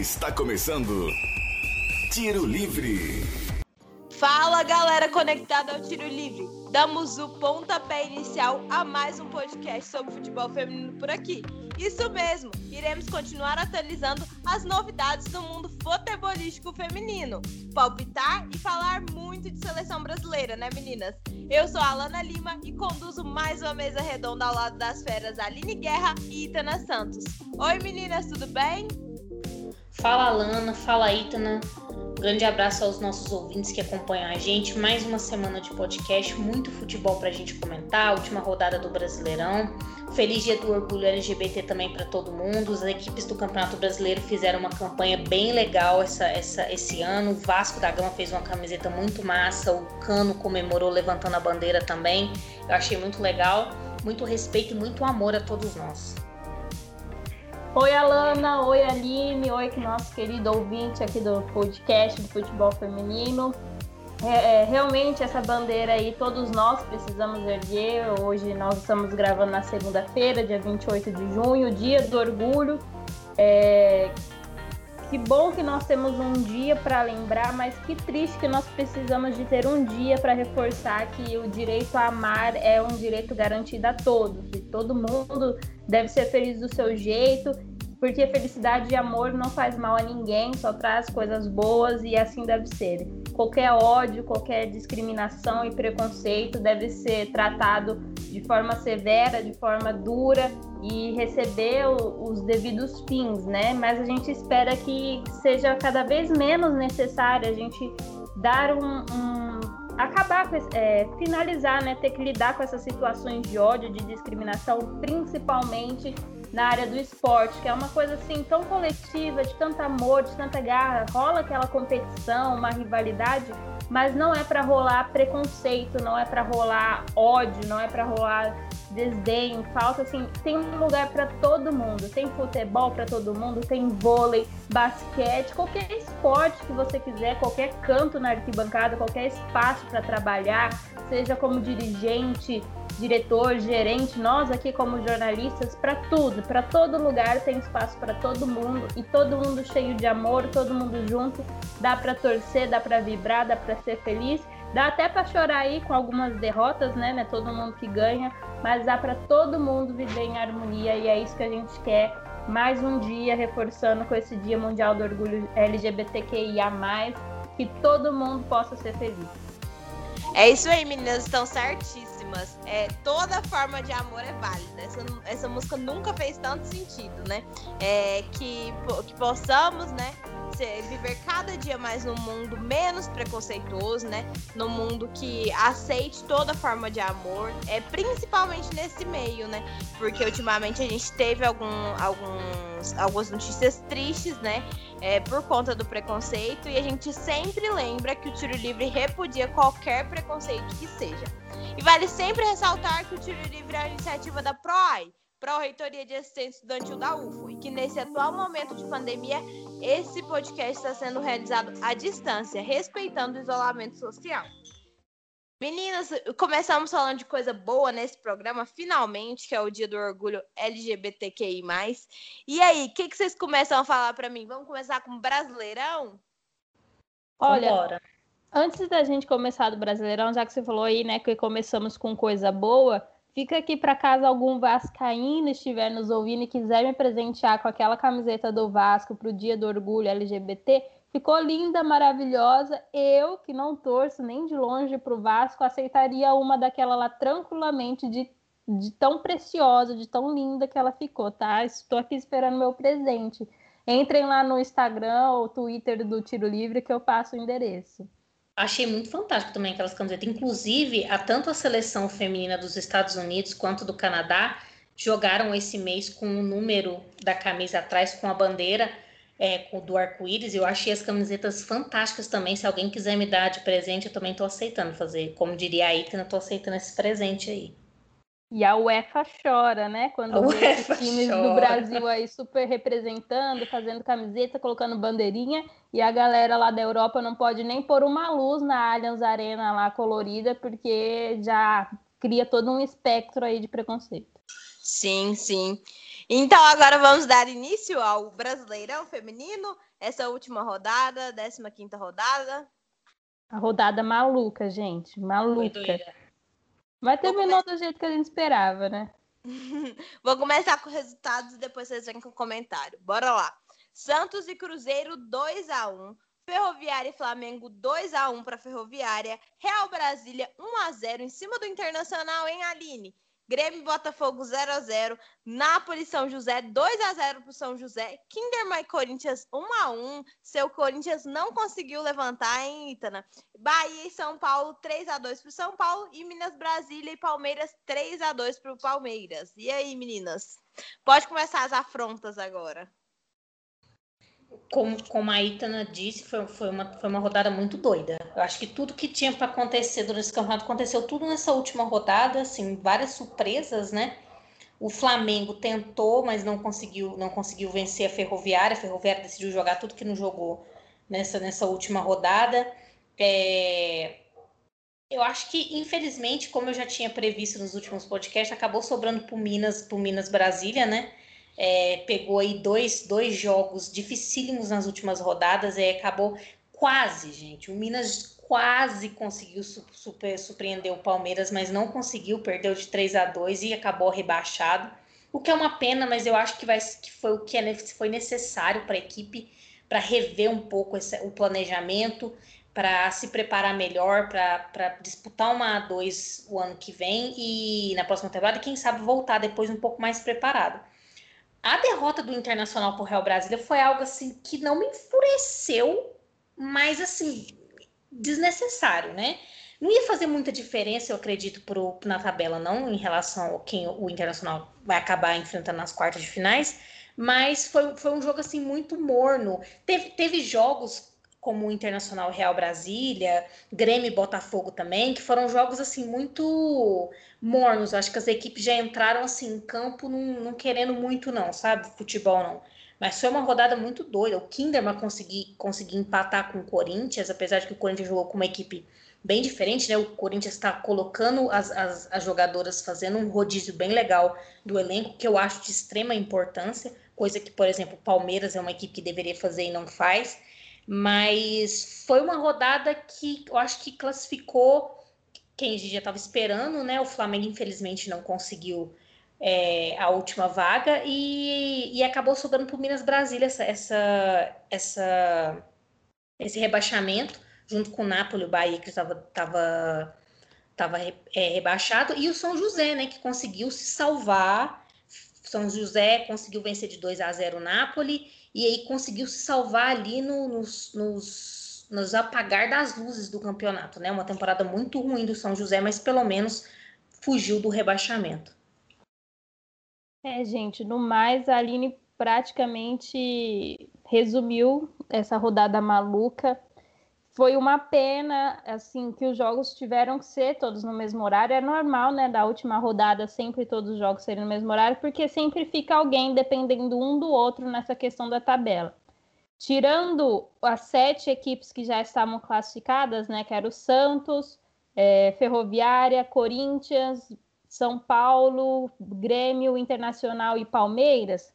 Está começando Tiro Livre. Fala galera conectada ao Tiro Livre. Damos o pontapé inicial a mais um podcast sobre futebol feminino por aqui. Isso mesmo, iremos continuar atualizando as novidades do mundo futebolístico feminino, palpitar e falar muito de seleção brasileira, né meninas? Eu sou a Alana Lima e conduzo mais uma mesa redonda ao lado das feras Aline Guerra e Itana Santos. Oi meninas, tudo bem? Fala Alana, fala Itana. Grande abraço aos nossos ouvintes que acompanham a gente. Mais uma semana de podcast, muito futebol para a gente comentar. Última rodada do Brasileirão. Feliz Dia do Orgulho LGBT também para todo mundo. As equipes do Campeonato Brasileiro fizeram uma campanha bem legal essa, essa, esse ano. O Vasco da Gama fez uma camiseta muito massa. O Cano comemorou levantando a bandeira também. Eu achei muito legal. Muito respeito e muito amor a todos nós. Oi, Alana. Oi, Aline. Oi, nosso querido ouvinte aqui do podcast do futebol feminino. É, é, realmente, essa bandeira aí, todos nós precisamos erguer. Hoje nós estamos gravando na segunda-feira, dia 28 de junho, dia do orgulho. É, que bom que nós temos um dia para lembrar, mas que triste que nós precisamos de ter um dia para reforçar que o direito a amar é um direito garantido a todos. E todo mundo deve ser feliz do seu jeito, porque felicidade e amor não faz mal a ninguém, só traz coisas boas e assim deve ser. Qualquer ódio, qualquer discriminação e preconceito deve ser tratado de forma severa, de forma dura e receber os devidos fins, né? Mas a gente espera que seja cada vez menos necessário a gente dar um, um acabar é, finalizar, né? Ter que lidar com essas situações de ódio, de discriminação, principalmente na área do esporte, que é uma coisa assim tão coletiva, de tanto amor, de tanta garra, rola aquela competição, uma rivalidade, mas não é para rolar preconceito, não é para rolar ódio, não é para rolar desdém, falta assim, tem um lugar para todo mundo, tem futebol para todo mundo, tem vôlei, basquete, qualquer esporte que você quiser, qualquer canto na arquibancada, qualquer espaço para trabalhar, seja como dirigente, diretor, gerente, nós aqui como jornalistas, para tudo, para todo lugar tem espaço para todo mundo e todo mundo cheio de amor, todo mundo junto, dá para torcer, dá para vibrar, dá para ser feliz Dá até para chorar aí com algumas derrotas, né? Não é todo mundo que ganha, mas dá para todo mundo viver em harmonia e é isso que a gente quer. Mais um dia reforçando com esse Dia Mundial do Orgulho LGBTQIA+, que todo mundo possa ser feliz. É isso aí, meninas, estão certíssimas. É, toda forma de amor é válida. Essa, essa música nunca fez tanto sentido, né? É, que, que possamos, né, viver cada dia mais num mundo menos preconceituoso, né? Num mundo que aceite toda forma de amor, é principalmente nesse meio, né? Porque ultimamente a gente teve algum, alguns, algumas notícias tristes, né? É, por conta do preconceito e a gente sempre lembra que o tiro livre repudia qualquer preconceito que seja. E vale sempre ressaltar que o tiro livre é a iniciativa da PROAI, Pró-Reitoria de Assistência Estudantil da UFO, e que nesse atual momento de pandemia, esse podcast está sendo realizado à distância, respeitando o isolamento social. Meninas, começamos falando de coisa boa nesse programa, finalmente, que é o Dia do Orgulho LGBTQI+. E aí, o que, que vocês começam a falar para mim? Vamos começar com Brasileirão? Olha, Vambora. Antes da gente começar do Brasileirão, já que você falou aí, né, que começamos com coisa boa, Fica aqui para caso algum vascaíno estiver nos ouvindo e quiser me presentear com aquela camiseta do Vasco para o Dia do Orgulho LGBT. Ficou linda, maravilhosa. Eu, que não torço nem de longe para o Vasco, aceitaria uma daquela lá tranquilamente, de, de tão preciosa, de tão linda que ela ficou, tá? Estou aqui esperando meu presente. Entrem lá no Instagram ou Twitter do Tiro Livre que eu passo o endereço achei muito fantástico também aquelas camisetas. Inclusive, a tanto a seleção feminina dos Estados Unidos quanto do Canadá jogaram esse mês com o número da camisa atrás, com a bandeira é, do arco-íris. Eu achei as camisetas fantásticas também. Se alguém quiser me dar de presente, eu também estou aceitando fazer. Como diria a Itana, estou aceitando esse presente aí. E a UEFA chora, né? Quando vê os times chora. do Brasil aí super representando, fazendo camiseta, colocando bandeirinha, e a galera lá da Europa não pode nem pôr uma luz na Allianz Arena lá colorida, porque já cria todo um espectro aí de preconceito. Sim, sim. Então agora vamos dar início ao Brasileirão Feminino, essa última rodada, 15 rodada. A rodada maluca, gente, maluca. Mas terminou do jeito que a gente esperava, né? Vou começar com resultados e depois vocês vêm com o comentário. Bora lá. Santos e Cruzeiro 2 a 1 Ferroviária e Flamengo 2 a 1 para Ferroviária. Real Brasília 1 a 0 em cima do Internacional em Aline. Grêmio Botafogo 0 a 0 Nápoles São José 2 a 0 para o São José. Kinderman Corinthians 1 a 1 Seu Corinthians não conseguiu levantar em Itana. Bahia e São Paulo 3 a 2 para o São Paulo. E Minas Brasília e Palmeiras 3 a 2 para o Palmeiras. E aí, meninas? Pode começar as afrontas agora como, como a Itana disse, foi, foi, uma, foi uma rodada muito doida. Eu acho que tudo que tinha para acontecer durante esse campeonato aconteceu tudo nessa última rodada, assim, várias surpresas, né? O Flamengo tentou, mas não conseguiu, não conseguiu vencer a Ferroviária. A Ferroviária decidiu jogar tudo que não jogou nessa, nessa última rodada. É... Eu acho que, infelizmente, como eu já tinha previsto nos últimos podcasts, acabou sobrando para Minas, pro Minas Brasília, né? É, pegou aí dois, dois jogos dificílimos nas últimas rodadas e acabou quase, gente. O Minas quase conseguiu super, surpreender o Palmeiras, mas não conseguiu, perdeu de 3 a 2 e acabou rebaixado. O que é uma pena, mas eu acho que, vai, que foi o que é, foi necessário para a equipe para rever um pouco esse, o planejamento, para se preparar melhor, para disputar uma A2 o ano que vem e na próxima temporada, quem sabe voltar depois um pouco mais preparado. A derrota do Internacional pro Real Brasília foi algo assim que não me enfureceu, mas assim, desnecessário, né? Não ia fazer muita diferença, eu acredito, pro, na tabela, não, em relação a quem o Internacional vai acabar enfrentando nas quartas de finais, mas foi, foi um jogo assim muito morno. Teve, teve jogos como o Internacional Real Brasília, Grêmio e Botafogo também, que foram jogos assim muito mornos. Acho que as equipes já entraram assim em campo não, não querendo muito não, sabe? Futebol não. Mas foi uma rodada muito doida. O Kinderman conseguiu conseguir empatar com o Corinthians, apesar de que o Corinthians jogou com uma equipe bem diferente, né? O Corinthians está colocando as, as, as, jogadoras fazendo um rodízio bem legal do elenco, que eu acho de extrema importância, coisa que, por exemplo, o Palmeiras é uma equipe que deveria fazer e não faz. Mas foi uma rodada que eu acho que classificou quem a gente já estava esperando, né? O Flamengo, infelizmente, não conseguiu é, a última vaga e, e acabou sobrando para o Minas Brasília essa, essa, essa, esse rebaixamento, junto com o Napoli, o Bahia, que estava tava, tava, é, rebaixado, e o São José, né? Que conseguiu se salvar. São José conseguiu vencer de 2 a 0 o Napoli e aí conseguiu se salvar ali no, nos, nos, nos apagar das luzes do campeonato, né? Uma temporada muito ruim do São José, mas pelo menos fugiu do rebaixamento. É, gente, no mais, a Aline praticamente resumiu essa rodada maluca foi uma pena, assim, que os jogos tiveram que ser todos no mesmo horário. É normal, né, da última rodada sempre todos os jogos serem no mesmo horário, porque sempre fica alguém dependendo um do outro nessa questão da tabela. Tirando as sete equipes que já estavam classificadas, né, que era o Santos, é, Ferroviária, Corinthians, São Paulo, Grêmio, Internacional e Palmeiras,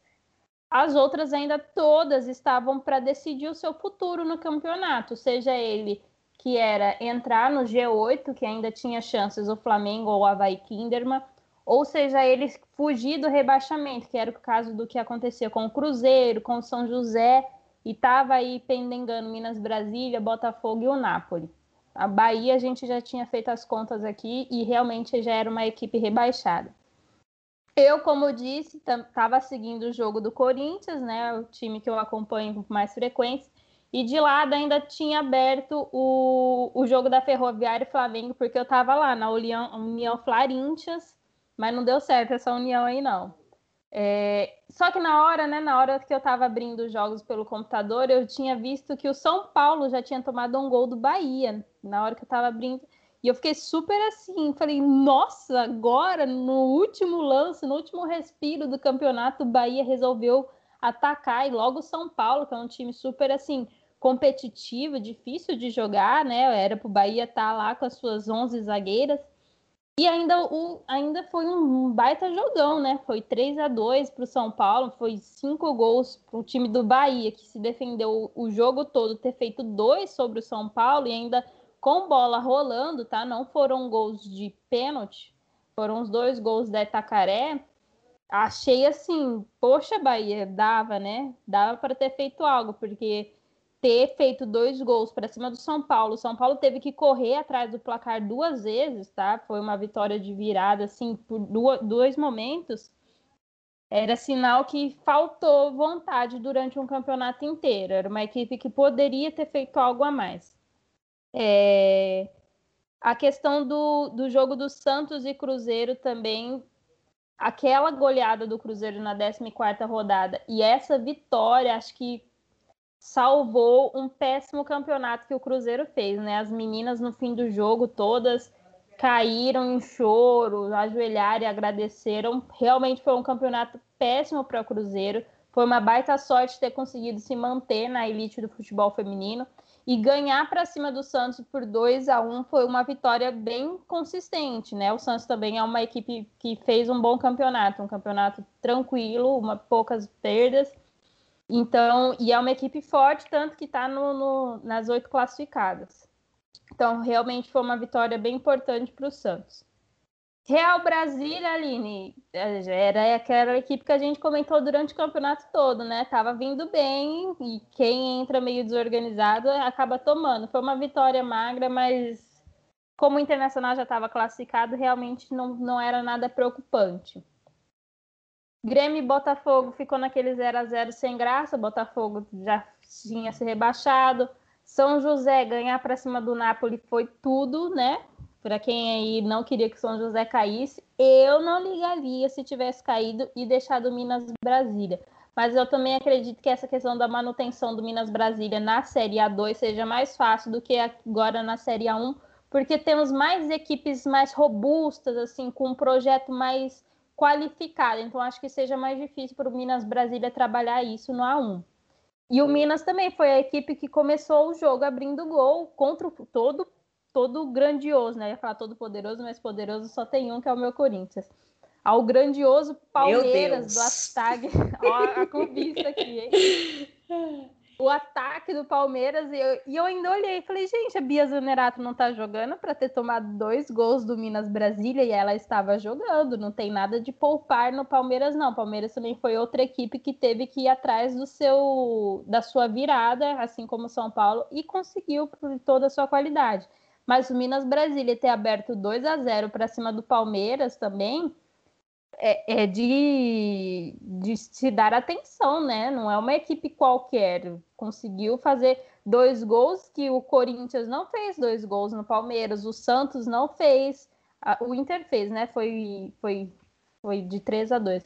as outras ainda todas estavam para decidir o seu futuro no campeonato, seja ele que era entrar no G8, que ainda tinha chances o Flamengo ou o Havaí Kinderman, ou seja ele fugir do rebaixamento, que era o caso do que acontecia com o Cruzeiro, com o São José, e estava aí pendengando Minas Brasília, Botafogo e o Napoli. A Bahia a gente já tinha feito as contas aqui e realmente já era uma equipe rebaixada. Eu, como disse, estava seguindo o jogo do Corinthians, né? O time que eu acompanho com mais frequência. E de lado ainda tinha aberto o, o jogo da Ferroviária e Flamengo, porque eu estava lá na União, União mas não deu certo essa união aí, não. É, só que na hora, né, na hora que eu estava abrindo os jogos pelo computador, eu tinha visto que o São Paulo já tinha tomado um gol do Bahia. Na hora que eu estava abrindo, e eu fiquei super assim, falei, nossa, agora, no último lance, no último respiro do campeonato, o Bahia resolveu atacar e logo o São Paulo, que é um time super assim, competitivo, difícil de jogar, né? Era pro Bahia estar tá lá com as suas 11 zagueiras. E ainda, o, ainda foi um baita jogão, né? Foi 3 a 2 para o São Paulo, foi cinco gols para o time do Bahia, que se defendeu o jogo todo, ter feito dois sobre o São Paulo e ainda com bola rolando, tá? Não foram gols de pênalti, foram os dois gols da Itacaré. Achei assim, poxa, Bahia, dava, né? Dava para ter feito algo, porque ter feito dois gols para cima do São Paulo. O São Paulo teve que correr atrás do placar duas vezes, tá? Foi uma vitória de virada, assim, por dois momentos. Era sinal que faltou vontade durante um campeonato inteiro. Era uma equipe que poderia ter feito algo a mais. É... A questão do, do jogo do Santos e Cruzeiro também aquela goleada do Cruzeiro na 14ª rodada e essa vitória, acho que salvou um péssimo campeonato que o Cruzeiro fez, né? As meninas no fim do jogo todas caíram em choro, ajoelharam e agradeceram. Realmente foi um campeonato péssimo para o Cruzeiro. Foi uma baita sorte ter conseguido se manter na elite do futebol feminino e ganhar para cima do Santos por 2 a 1 foi uma vitória bem consistente, né? O Santos também é uma equipe que fez um bom campeonato, um campeonato tranquilo, uma poucas perdas então, e é uma equipe forte, tanto que está nas oito classificadas. Então, realmente foi uma vitória bem importante para o Santos. Real Brasília, Aline, era aquela equipe que a gente comentou durante o campeonato todo, né? Tava vindo bem e quem entra meio desorganizado acaba tomando. Foi uma vitória magra, mas como o Internacional já estava classificado, realmente não, não era nada preocupante. Grêmio e Botafogo ficou naquele 0 a 0 sem graça. Botafogo já tinha se rebaixado. São José ganhar para cima do Napoli foi tudo, né? Para quem aí não queria que São José caísse, eu não ligaria se tivesse caído e deixado Minas Brasília. Mas eu também acredito que essa questão da manutenção do Minas Brasília na Série A2 seja mais fácil do que agora na Série A1, porque temos mais equipes mais robustas, assim, com um projeto mais qualificada. Então, acho que seja mais difícil para o Minas Brasília trabalhar isso no A1. E o Minas também foi a equipe que começou o jogo abrindo gol contra o todo, todo grandioso, né? Eu ia falar todo poderoso, mas poderoso só tem um, que é o meu Corinthians. Ao grandioso Palmeiras do Astag. Ó, a clubista aqui, hein? o ataque do Palmeiras e eu, e eu ainda olhei e falei, gente, a Bia Zanerato não tá jogando para ter tomado dois gols do Minas Brasília e ela estava jogando, não tem nada de poupar no Palmeiras não. Palmeiras também foi outra equipe que teve que ir atrás do seu da sua virada, assim como São Paulo e conseguiu por toda a sua qualidade. Mas o Minas Brasília ter aberto 2 a 0 para cima do Palmeiras também, é, é, de, de se dar atenção, né? Não é uma equipe qualquer. Conseguiu fazer dois gols que o Corinthians não fez dois gols no Palmeiras, o Santos não fez, o Inter fez, né? Foi, foi, foi de 3 a 2.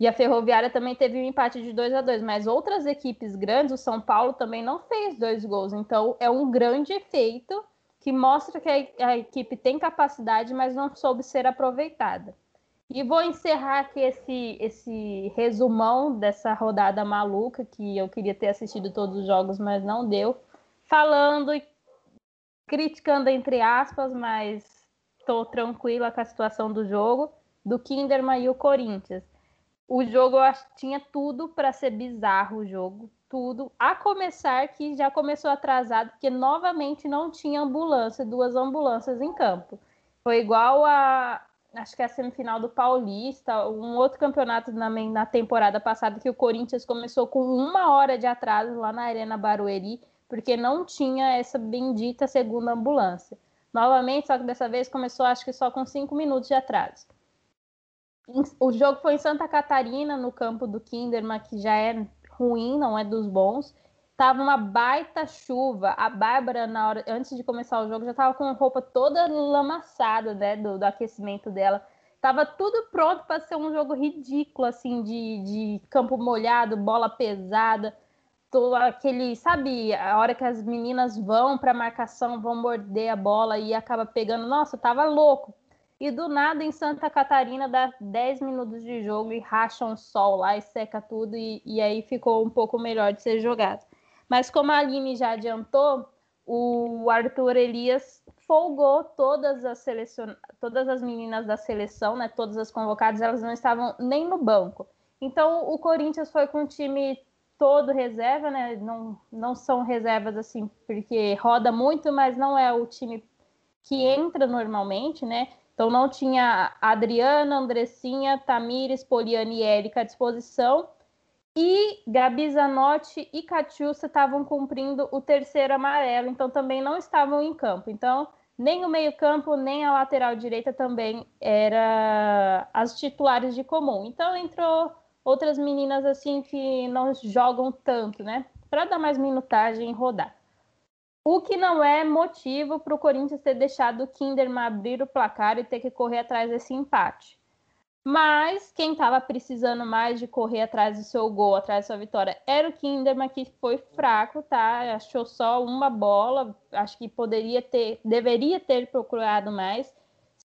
E a Ferroviária também teve um empate de 2 a 2, mas outras equipes grandes, o São Paulo também não fez dois gols. Então é um grande efeito que mostra que a, equipe tem capacidade, mas não soube ser aproveitada. E vou encerrar aqui esse, esse resumão dessa rodada maluca, que eu queria ter assistido todos os jogos, mas não deu, falando e criticando entre aspas, mas estou tranquila com a situação do jogo, do Kinderman e o Corinthians. O jogo eu acho tinha tudo para ser bizarro o jogo, tudo. A começar que já começou atrasado, porque novamente não tinha ambulância, duas ambulâncias em campo. Foi igual a, acho que a semifinal do Paulista, um outro campeonato na, na temporada passada que o Corinthians começou com uma hora de atraso lá na Arena Barueri, porque não tinha essa bendita segunda ambulância. Novamente, só que dessa vez começou, acho que só com cinco minutos de atraso. O jogo foi em Santa Catarina, no campo do Kinderman, que já é ruim, não é dos bons. Tava uma baita chuva. A Bárbara, na hora, antes de começar o jogo, já tava com a roupa toda lamaçada, né? Do, do aquecimento dela. Tava tudo pronto para ser um jogo ridículo, assim, de, de campo molhado, bola pesada. Tô, aquele, sabe, a hora que as meninas vão para marcação, vão morder a bola e acaba pegando. Nossa, tava louco. E do nada, em Santa Catarina, dá 10 minutos de jogo e racha um sol lá e seca tudo, e, e aí ficou um pouco melhor de ser jogado. Mas como a Aline já adiantou, o Arthur Elias folgou todas as selecion... todas as meninas da seleção, né? Todas as convocadas, elas não estavam nem no banco. Então o Corinthians foi com o time todo reserva, né? Não, não são reservas assim, porque roda muito, mas não é o time que entra normalmente, né? Então não tinha Adriana, Andressinha, Tamires, Poliane e Érica à disposição. E Gabi Zanotti e Catiúcia estavam cumprindo o terceiro amarelo, então também não estavam em campo. Então, nem o meio-campo, nem a lateral direita também era as titulares de comum. Então entrou outras meninas assim que não jogam tanto, né? Para dar mais minutagem e rodar. O que não é motivo para o Corinthians ter deixado o Kinderman abrir o placar e ter que correr atrás desse empate. Mas quem estava precisando mais de correr atrás do seu gol, atrás da sua vitória, era o Kinderman, que foi fraco, tá? Achou só uma bola. Acho que poderia ter, deveria ter procurado mais.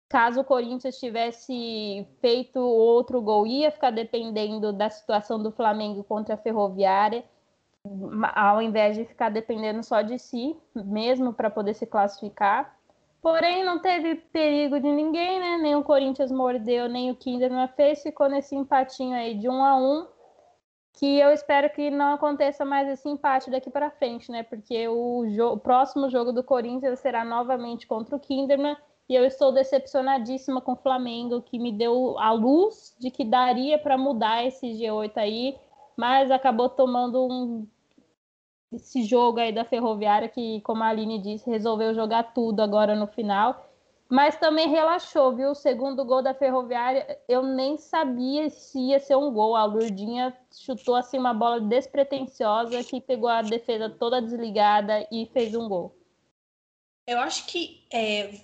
Caso o Corinthians tivesse feito outro gol, ia ficar dependendo da situação do Flamengo contra a Ferroviária ao invés de ficar dependendo só de si, mesmo para poder se classificar. Porém, não teve perigo de ninguém, né? Nem o Corinthians mordeu, nem o Kinderman fez. Ficou nesse empatinho aí de um a um. Que eu espero que não aconteça mais esse empate daqui para frente, né? Porque o, o, próximo jogo do Corinthians será novamente contra o Kinderman. E eu estou decepcionadíssima com o Flamengo, que me deu a luz de que daria para mudar esse G8 aí mas acabou tomando um esse jogo aí da Ferroviária que, como a Aline disse, resolveu jogar tudo agora no final. Mas também relaxou, viu? O segundo gol da Ferroviária, eu nem sabia se ia ser um gol. A Lurdinha chutou assim uma bola despretensiosa que pegou a defesa toda desligada e fez um gol. Eu acho que, é,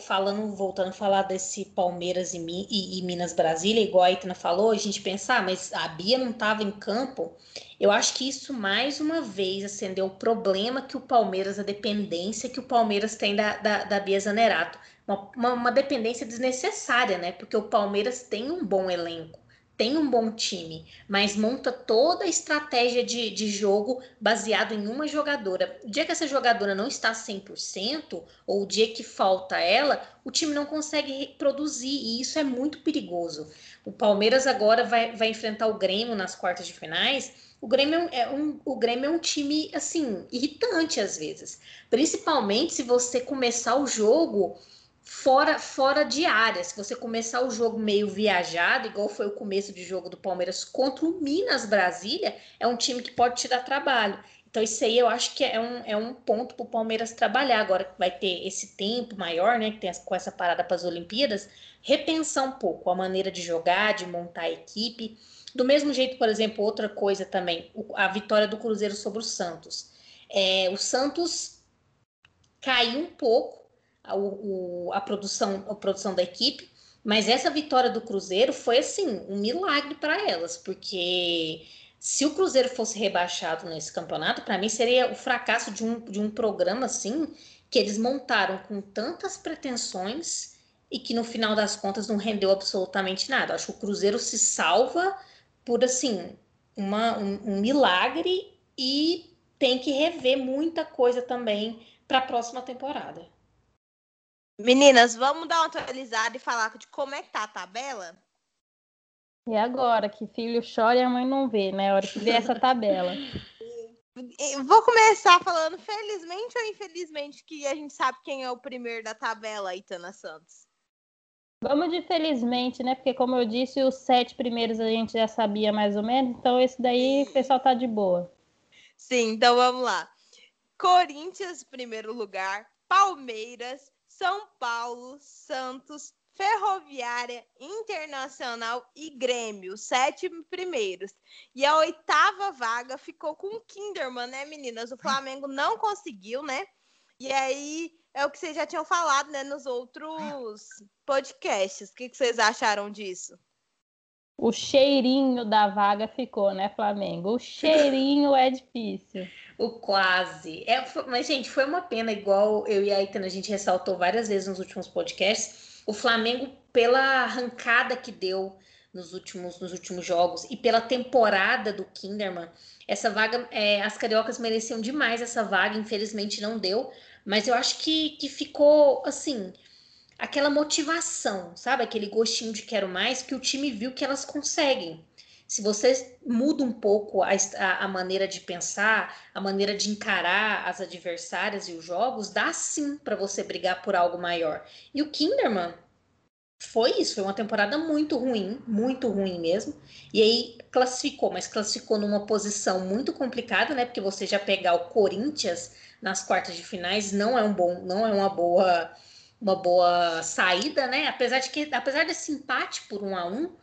falando, voltando a falar desse Palmeiras e, e, e, Minas Brasília, igual a Itana falou, a gente pensar, ah, mas a Bia não estava em campo. Eu acho que isso mais uma vez acendeu o problema que o Palmeiras, a dependência que o Palmeiras tem da, da, da Bia Zanerato. Uma, uma, uma dependência desnecessária, né? Porque o Palmeiras tem um bom elenco tem um bom time, mas monta toda a estratégia de, de jogo baseado em uma jogadora. O dia que essa jogadora não está 100%, ou o dia que falta ela, o time não consegue produzir, e isso é muito perigoso. O Palmeiras agora vai, vai enfrentar o Grêmio nas quartas de finais. O Grêmio é um, o Grêmio é um time, assim, irritante às vezes. Principalmente se você começar o jogo fora fora de área. Se você começar o jogo meio viajado, igual foi o começo de jogo do Palmeiras contra o Minas Brasília, é um time que pode te dar trabalho. Então, isso aí eu acho que é um, é um ponto para o Palmeiras trabalhar. Agora que vai ter esse tempo maior, né? Que tem com essa parada para as Olimpíadas, repensar um pouco a maneira de jogar, de montar a equipe. Do mesmo jeito, por exemplo, outra coisa também, a vitória do Cruzeiro sobre o Santos. É, o Santos caiu um pouco a, o, a, produção, a produção da equipe, mas essa vitória do Cruzeiro foi assim um milagre para elas, porque se o Cruzeiro fosse rebaixado nesse campeonato, para mim seria o fracasso de um, de um programa assim que eles montaram com tantas pretensões e que no final das contas não rendeu absolutamente nada. Acho que o Cruzeiro se salva por assim uma, um, um milagre e tem que rever muita coisa também para a próxima temporada. Meninas, vamos dar uma atualizada e falar de como é que tá a tabela? E agora, que filho chora e a mãe não vê, né? A hora que vê essa tabela. Vou começar falando felizmente ou infelizmente que a gente sabe quem é o primeiro da tabela, Itana Santos. Vamos de felizmente, né? Porque como eu disse, os sete primeiros a gente já sabia mais ou menos, então esse daí o pessoal tá de boa. Sim, então vamos lá. Corinthians, primeiro lugar. Palmeiras, são Paulo, Santos, Ferroviária, Internacional e Grêmio, sete primeiros. E a oitava vaga ficou com o Kinderman, né, meninas? O Flamengo não conseguiu, né? E aí é o que vocês já tinham falado, né, nos outros podcasts. O que, que vocês acharam disso? O cheirinho da vaga ficou, né, Flamengo? O cheirinho é difícil. O quase. É, mas, gente, foi uma pena, igual eu e a Itana, a gente ressaltou várias vezes nos últimos podcasts. O Flamengo, pela arrancada que deu nos últimos, nos últimos jogos e pela temporada do Kinderman, essa vaga, é, as cariocas mereciam demais essa vaga, infelizmente não deu, mas eu acho que, que ficou assim aquela motivação, sabe? Aquele gostinho de quero mais que o time viu que elas conseguem. Se você muda um pouco a, a, maneira de pensar, a maneira de encarar as adversárias e os jogos, dá sim para você brigar por algo maior. E o Kinderman foi isso, foi uma temporada muito ruim, muito ruim mesmo. E aí classificou, mas classificou numa posição muito complicada, né? Porque você já pegar o Corinthians nas quartas de finais não é um bom, não é uma boa uma boa saída, né? Apesar de que apesar desse empate por um a um,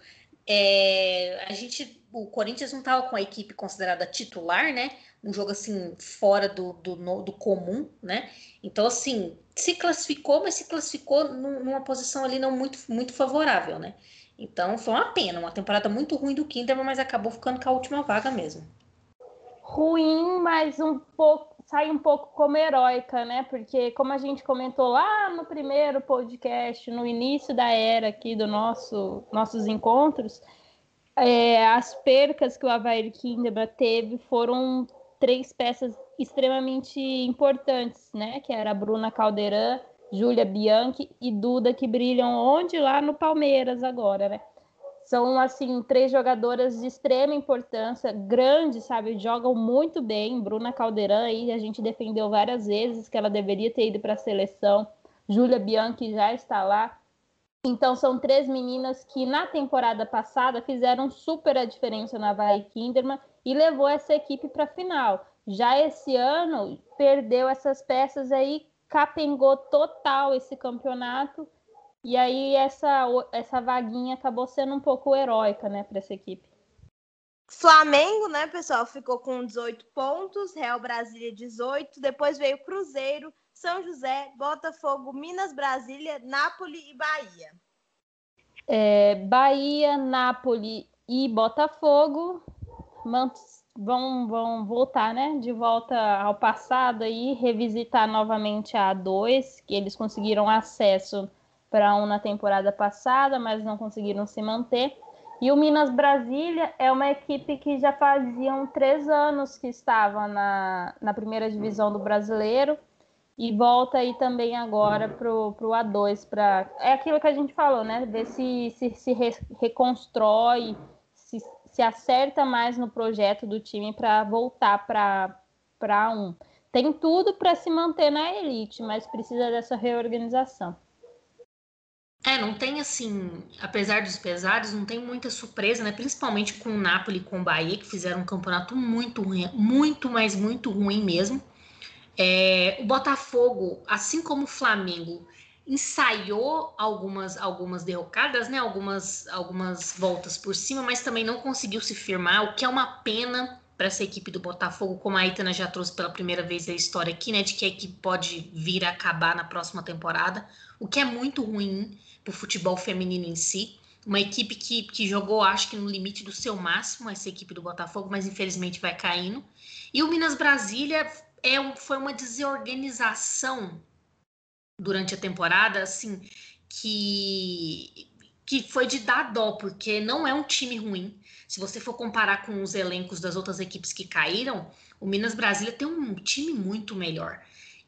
é, a gente o Corinthians não estava com a equipe considerada titular, né? Um jogo assim fora do, do, do comum, né? Então assim se classificou, mas se classificou numa posição ali não muito, muito favorável, né? Então foi uma pena, uma temporada muito ruim do Kinderman, mas acabou ficando com a última vaga mesmo. Ruim, mas um pouco sai um pouco como heróica, né? Porque como a gente comentou lá no primeiro podcast, no início da era aqui do nosso nossos encontros, é, as percas que o Havaí Kinderman teve foram três peças extremamente importantes, né? Que era a Bruna Caldeirão, Júlia Bianchi e Duda, que brilham onde? Lá no Palmeiras agora, né? São, assim, três jogadoras de extrema importância, grandes, sabe? Jogam muito bem. Bruna Caldeirão aí, a gente defendeu várias vezes que ela deveria ter ido para a seleção. Júlia Bianchi já está lá. Então, são três meninas que na temporada passada fizeram super a diferença na Vai Kinderman e levou essa equipe para a final. Já esse ano, perdeu essas peças aí, capengou total esse campeonato. E aí essa, essa vaguinha acabou sendo um pouco heróica, né, para essa equipe. Flamengo, né, pessoal, ficou com 18 pontos, Real Brasília 18, depois veio Cruzeiro, São José, Botafogo, Minas Brasília, Nápoles e Bahia. É, Bahia, Nápoles e Botafogo vão, vão voltar, né? De volta ao passado e revisitar novamente a A2, que eles conseguiram acesso para um na temporada passada, mas não conseguiram se manter. E o Minas Brasília é uma equipe que já faziam três anos que estava na, na primeira divisão do brasileiro e volta aí também agora para o A2. Pra, é aquilo que a gente falou, né? Ver se se, se re, reconstrói se acerta mais no projeto do time para voltar para um. Tem tudo para se manter na elite, mas precisa dessa reorganização. Não tem assim, apesar dos pesares, não tem muita surpresa, né? Principalmente com o Napoli e com o Bahia, que fizeram um campeonato muito ruim, muito, mas muito ruim mesmo. É, o Botafogo, assim como o Flamengo, ensaiou algumas algumas derrocadas, né? Algumas algumas voltas por cima, mas também não conseguiu se firmar, o que é uma pena para essa equipe do Botafogo, como a Itana já trouxe pela primeira vez a história aqui, né, de que a equipe pode vir a acabar na próxima temporada, o que é muito ruim para o futebol feminino em si. Uma equipe que, que jogou, acho que no limite do seu máximo, essa equipe do Botafogo, mas infelizmente vai caindo. E o Minas Brasília é, foi uma desorganização durante a temporada, assim, que que foi de dar dó, porque não é um time ruim. Se você for comparar com os elencos das outras equipes que caíram, o Minas Brasília tem um time muito melhor.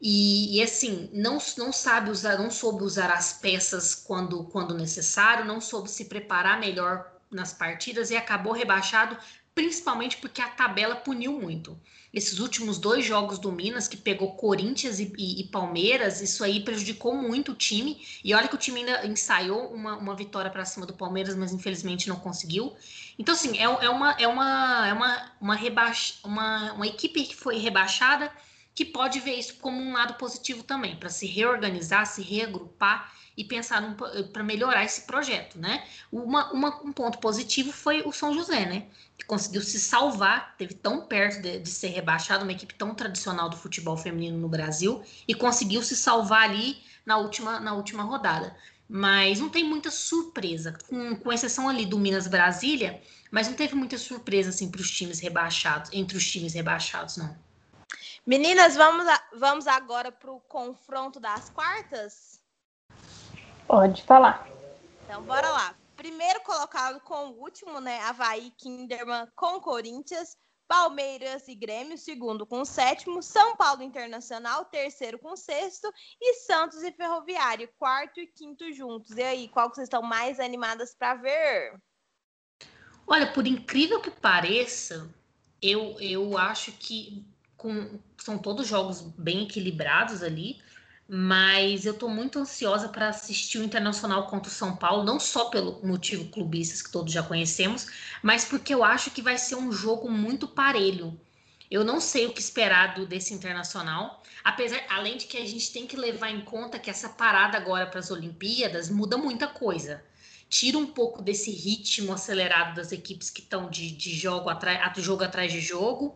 E, e, assim, não, não sabe usar, não soube usar as peças quando, quando necessário, não soube se preparar melhor nas partidas e acabou rebaixado, principalmente porque a tabela puniu muito esses últimos dois jogos do Minas, que pegou Corinthians e, e, e, Palmeiras, isso aí prejudicou muito o time. E olha que o time ainda ensaiou uma, uma vitória para cima do Palmeiras, mas infelizmente não conseguiu. Então, assim, é, é, uma, é, uma, é uma, uma, rebaixa, uma, uma equipe que foi rebaixada que pode ver isso como um lado positivo também, para se reorganizar, se reagrupar e pensar para melhorar esse projeto, né? Uma, uma, um ponto positivo foi o São José, né? Que conseguiu se salvar, teve tão perto de, de, ser rebaixado, uma equipe tão tradicional do futebol feminino no Brasil, e conseguiu se salvar ali na última, na última rodada. Mas não tem muita surpresa, com, com exceção ali do Minas Brasília, mas não teve muita surpresa assim para os times rebaixados, entre os times rebaixados, não. Meninas, vamos, a, vamos agora para o confronto das quartas? Pode falar. Então, bora lá. primeiro colocado com o último, né? Havaí Kinderman com Corinthians. Palmeiras e Grêmio, segundo com o sétimo, São Paulo Internacional, terceiro com o sexto, e Santos e Ferroviário, quarto e quinto juntos. E aí, qual que vocês estão mais animadas para ver? Olha, por incrível que pareça, eu, eu acho que com, são todos jogos bem equilibrados ali, mas eu estou muito ansiosa para assistir o Internacional contra o São Paulo, não só pelo motivo clubistas que todos já conhecemos, mas porque eu acho que vai ser um jogo muito parelho. Eu não sei o que esperar do, desse Internacional, apesar, além de que a gente tem que levar em conta que essa parada agora para as Olimpíadas muda muita coisa. Tira um pouco desse ritmo acelerado das equipes que estão de, de jogo, atrás, jogo atrás de jogo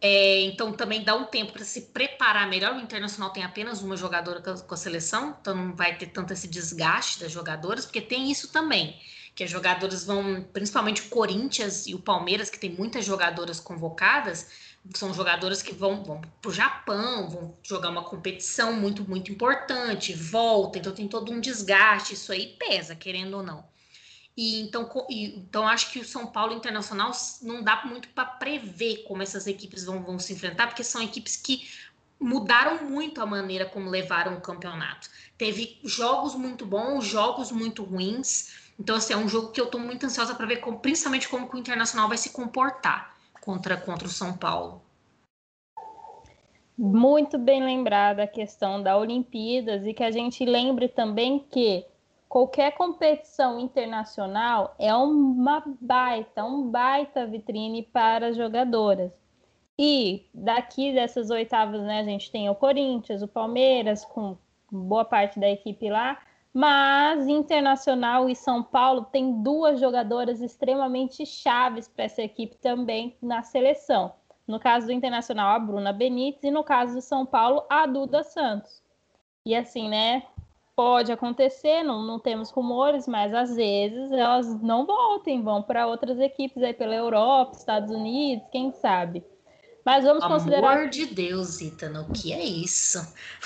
é, então também dá um tempo para se preparar melhor. O Internacional tem apenas uma jogadora com a seleção, então não vai ter tanto esse desgaste das jogadoras, porque tem isso também, que as jogadoras vão, principalmente o Corinthians e o Palmeiras, que tem muitas jogadoras convocadas, são jogadoras que vão, vão para o Japão, vão jogar uma competição muito, muito importante, volta, então tem todo um desgaste, isso aí pesa, querendo ou não. E então, e, então acho que o São Paulo Internacional não dá muito para prever como essas equipes vão, vão se enfrentar, porque são equipes que mudaram muito a maneira como levaram o campeonato. Teve jogos muito bons, jogos muito ruins. Então, assim, é um jogo que eu estou muito ansiosa para ver, como, principalmente como o Internacional vai se comportar contra, contra o São Paulo. Muito bem lembrada a questão da Olimpíadas e que a gente lembre também que qualquer competição internacional é uma baita, um baita vitrine para jogadoras. E daqui dessas oitavas, né, a gente tem o Corinthians, o Palmeiras, com boa parte da equipe lá, mas Internacional e São Paulo tem duas jogadoras extremamente chaves para essa equipe também na seleção. No caso do Internacional, a Bruna Benítez, e no caso do São Paulo, a Duda Santos. E assim, né, pode acontecer, não, não temos rumores, mas às vezes elas não voltem, vão para outras equipes aí pela Europa, Estados Unidos, quem sabe. Mas vamos Amor considerar. Amor de Deus, Itana, o que é isso?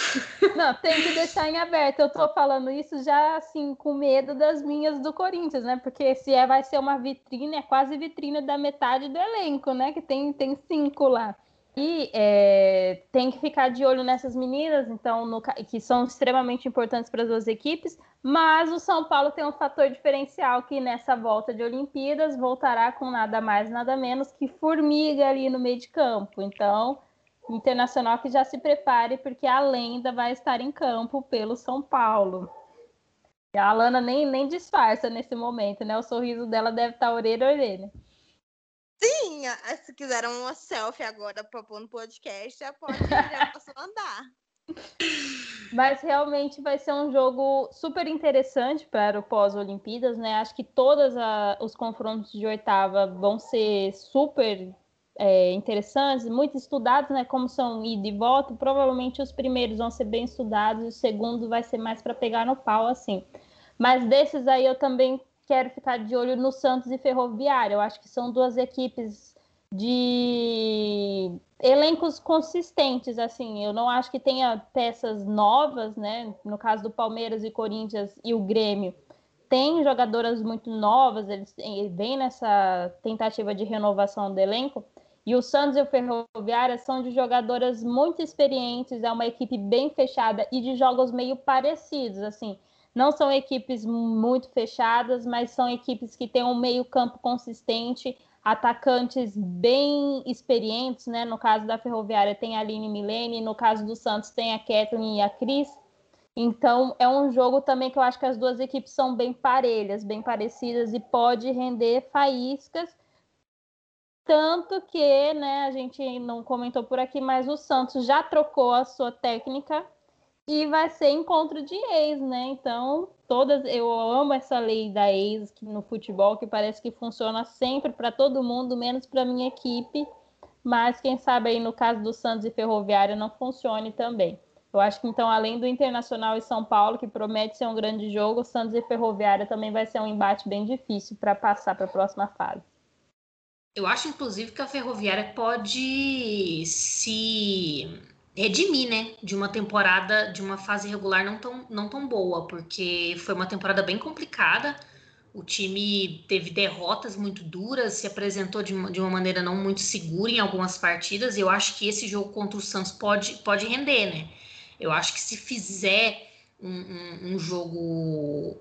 Não, tem que deixar em aberto. Eu tô falando isso já assim, com medo das minhas do Corinthians, né? Porque se é, vai ser uma vitrine, é quase vitrine da metade do elenco, né? Que tem, tem cinco lá. E é, tem que ficar de olho nessas meninas, então, no, que são extremamente importantes para as duas equipes, mas o São Paulo tem um fator diferencial que nessa volta de Olimpíadas voltará com nada mais, nada menos que formiga ali no meio de campo. Então, internacional que já se prepare, porque a lenda vai estar em campo pelo São Paulo. E a Alana nem, nem disfarça nesse momento, né? O sorriso dela deve estar orelha a orelha. Sim, se quiser uma selfie agora para pôr no podcast, já pode, já posso mandar. Mas realmente vai ser um jogo super interessante para o pós-Olimpíadas, né? Acho que todos os confrontos de oitava vão ser super é, interessantes, muito estudados, né? Como são ida e volta, provavelmente os primeiros vão ser bem estudados, e o segundo vai ser mais para pegar no pau, assim. Mas desses aí eu também quero ficar de olho no Santos e Ferroviária. Eu acho que são duas equipes de elencos consistentes, assim. Eu não acho que tenha peças novas, né? No caso do Palmeiras e Corinthians e o Grêmio, tem jogadoras muito novas, eles vêm nessa tentativa de renovação do elenco. E o Santos e o Ferroviária são de jogadoras muito experientes, é uma equipe bem fechada e de jogos meio parecidos, assim. Não são equipes muito fechadas, mas são equipes que têm um meio-campo consistente, atacantes bem experientes, né? No caso da Ferroviária tem a Aline Milene, no caso do Santos tem a Kathleen e a Cris. Então é um jogo também que eu acho que as duas equipes são bem parelhas, bem parecidas e pode render faíscas. Tanto que, né, a gente não comentou por aqui, mas o Santos já trocou a sua técnica e vai ser encontro de ex, né? Então, todas eu amo essa lei da ex no futebol que parece que funciona sempre para todo mundo, menos para minha equipe. Mas quem sabe aí no caso do Santos e Ferroviária não funcione também. Eu acho que então, além do Internacional e São Paulo, que promete ser um grande jogo, Santos e Ferroviária também vai ser um embate bem difícil para passar para a próxima fase. Eu acho, inclusive, que a Ferroviária pode se redimir, né, de uma temporada, de uma fase regular não tão, não tão boa, porque foi uma temporada bem complicada O time teve derrotas muito duras, se apresentou de, de uma maneira não muito segura em algumas partidas. E eu acho que esse jogo contra o Santos pode, pode render, né? Eu acho que se fizer um, um, um jogo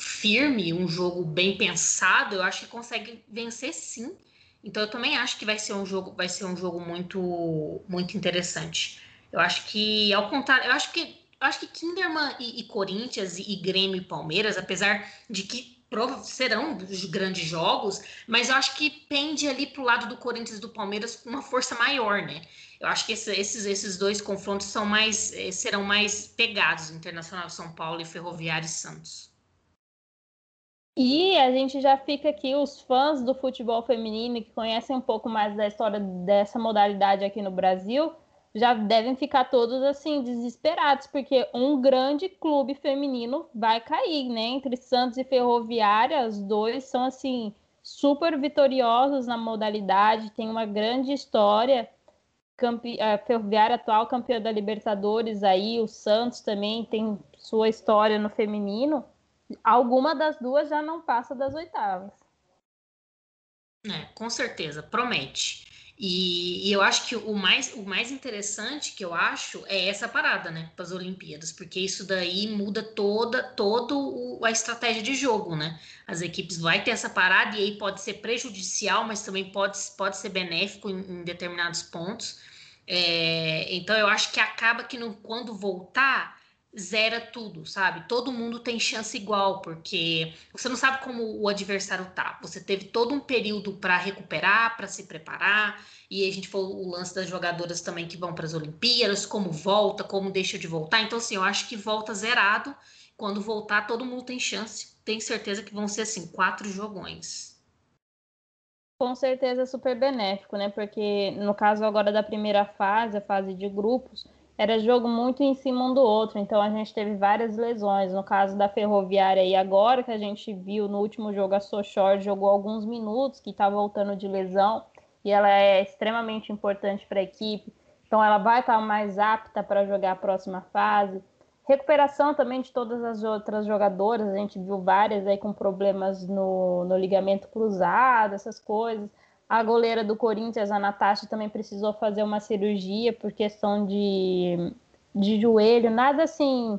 firme, um jogo bem pensado, eu acho que consegue vencer sim. Então eu também acho que vai ser um jogo, vai ser um jogo muito, muito interessante. Eu acho que, ao contrário, eu acho que eu acho que Kinderman e, e Corinthians e, e Grêmio e Palmeiras, apesar de que serão grandes jogos, mas eu acho que pende ali para o lado do Corinthians e do Palmeiras com uma força maior, né? Eu acho que esse, esses, esses dois confrontos são mais, eh, serão mais pegados, Internacional São Paulo e Ferroviário e Santos. E a gente já fica aqui, os fãs do futebol feminino que conhecem um pouco mais da história dessa modalidade aqui no Brasil, já devem ficar todos assim desesperados, porque um grande clube feminino vai cair, né? Entre Santos e Ferroviária, os dois são assim super vitoriosos na modalidade, tem uma grande história. Campe... A Ferroviária atual campeã da Libertadores aí, o Santos também tem sua história no feminino. Alguma das duas já não passa das oitavas. É, com certeza, promete. E, e, eu acho que o mais, o mais interessante que eu acho é essa parada, né, para as Olimpíadas, porque isso daí muda toda, toda a estratégia de jogo, né? As equipes vai ter essa parada e aí pode ser prejudicial, mas também pode, pode ser benéfico em, em determinados pontos. É, então eu acho que acaba que no, quando voltar zera tudo, sabe? Todo mundo tem chance igual, porque você não sabe como o adversário tá. Você teve todo um período para recuperar, para se preparar, e a gente falou o lance das jogadoras também que vão para as Olimpíadas, como volta, como deixa de voltar. Então, assim, eu acho que volta zerado. Quando voltar, todo mundo tem chance. Tenho certeza que vão ser, assim, quatro jogões. Com certeza super benéfico, né? Porque no caso agora da primeira fase, a fase de grupos, era jogo muito em cima um do outro, então a gente teve várias lesões. No caso da Ferroviária, e agora que a gente viu no último jogo, a Sochor jogou alguns minutos, que está voltando de lesão, e ela é extremamente importante para a equipe, então ela vai estar tá mais apta para jogar a próxima fase. Recuperação também de todas as outras jogadoras, a gente viu várias aí com problemas no, no ligamento cruzado, essas coisas. A goleira do Corinthians, a Natasha, também precisou fazer uma cirurgia por questão de, de joelho. Nada assim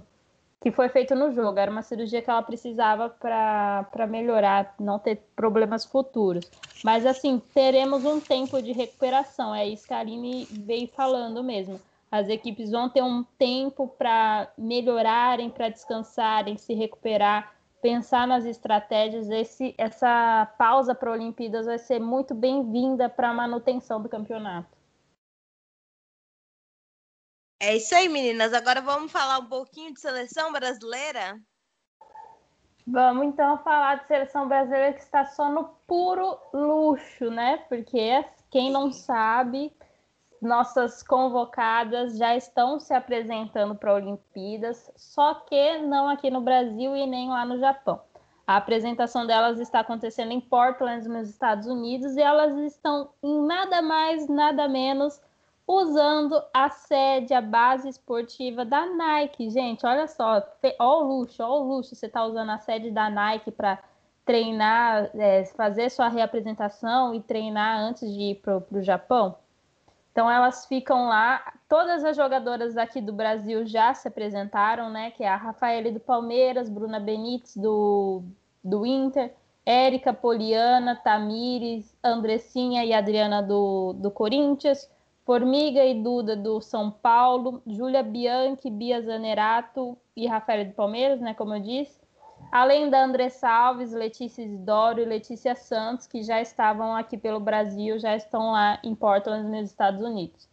que foi feito no jogo, era uma cirurgia que ela precisava para melhorar, não ter problemas futuros. Mas assim, teremos um tempo de recuperação, é isso que a Aline veio falando mesmo. As equipes vão ter um tempo para melhorarem, para descansarem, se recuperar pensar nas estratégias. Esse, essa pausa para Olimpíadas vai ser muito bem-vinda para a manutenção do campeonato. É isso aí, meninas. Agora vamos falar um pouquinho de seleção brasileira? Vamos então falar de seleção brasileira que está só no puro luxo, né? Porque quem não sabe, nossas convocadas já estão se apresentando para Olimpíadas, só que não aqui no Brasil e nem lá no Japão. A apresentação delas está acontecendo em Portland, nos Estados Unidos, e elas estão em nada mais, nada menos usando a sede, a base esportiva da Nike. Gente, olha só, ó o luxo, ó o luxo. Você está usando a sede da Nike para treinar, é, fazer sua reapresentação e treinar antes de ir para o Japão. Então elas ficam lá. Todas as jogadoras aqui do Brasil já se apresentaram, né? Que é a Rafaele do Palmeiras, Bruna Benites do, do Inter, Érica Poliana, Tamires, Andressinha e Adriana do, do Corinthians, Formiga e Duda do São Paulo, Júlia Bianchi, Bia Zanerato e Rafael do Palmeiras, né? Como eu disse. Além da Andressa Alves, Letícia Isidoro e Letícia Santos, que já estavam aqui pelo Brasil, já estão lá em Portland, nos Estados Unidos.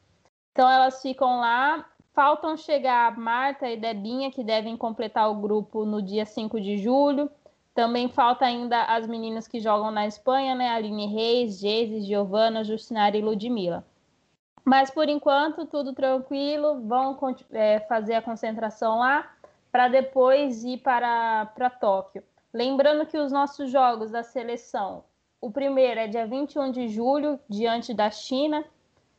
Então elas ficam lá. Faltam chegar Marta e Debinha, que devem completar o grupo no dia 5 de julho. Também falta ainda as meninas que jogam na Espanha, né? Aline Reis, Geise, Giovana, Justinara e Ludmilla. Mas por enquanto, tudo tranquilo. Vão é, fazer a concentração lá para depois ir para, para Tóquio. Lembrando que os nossos jogos da seleção, o primeiro é dia 21 de julho, diante da China.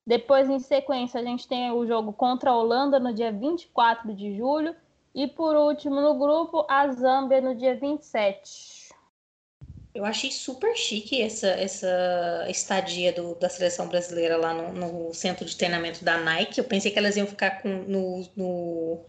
Depois, em sequência, a gente tem o jogo contra a Holanda no dia 24 de julho. E por último, no grupo, a Zâmbia no dia 27. Eu achei super chique essa, essa estadia do, da seleção brasileira lá no, no, centro de treinamento da Nike. Eu pensei que elas iam ficar com, no, no,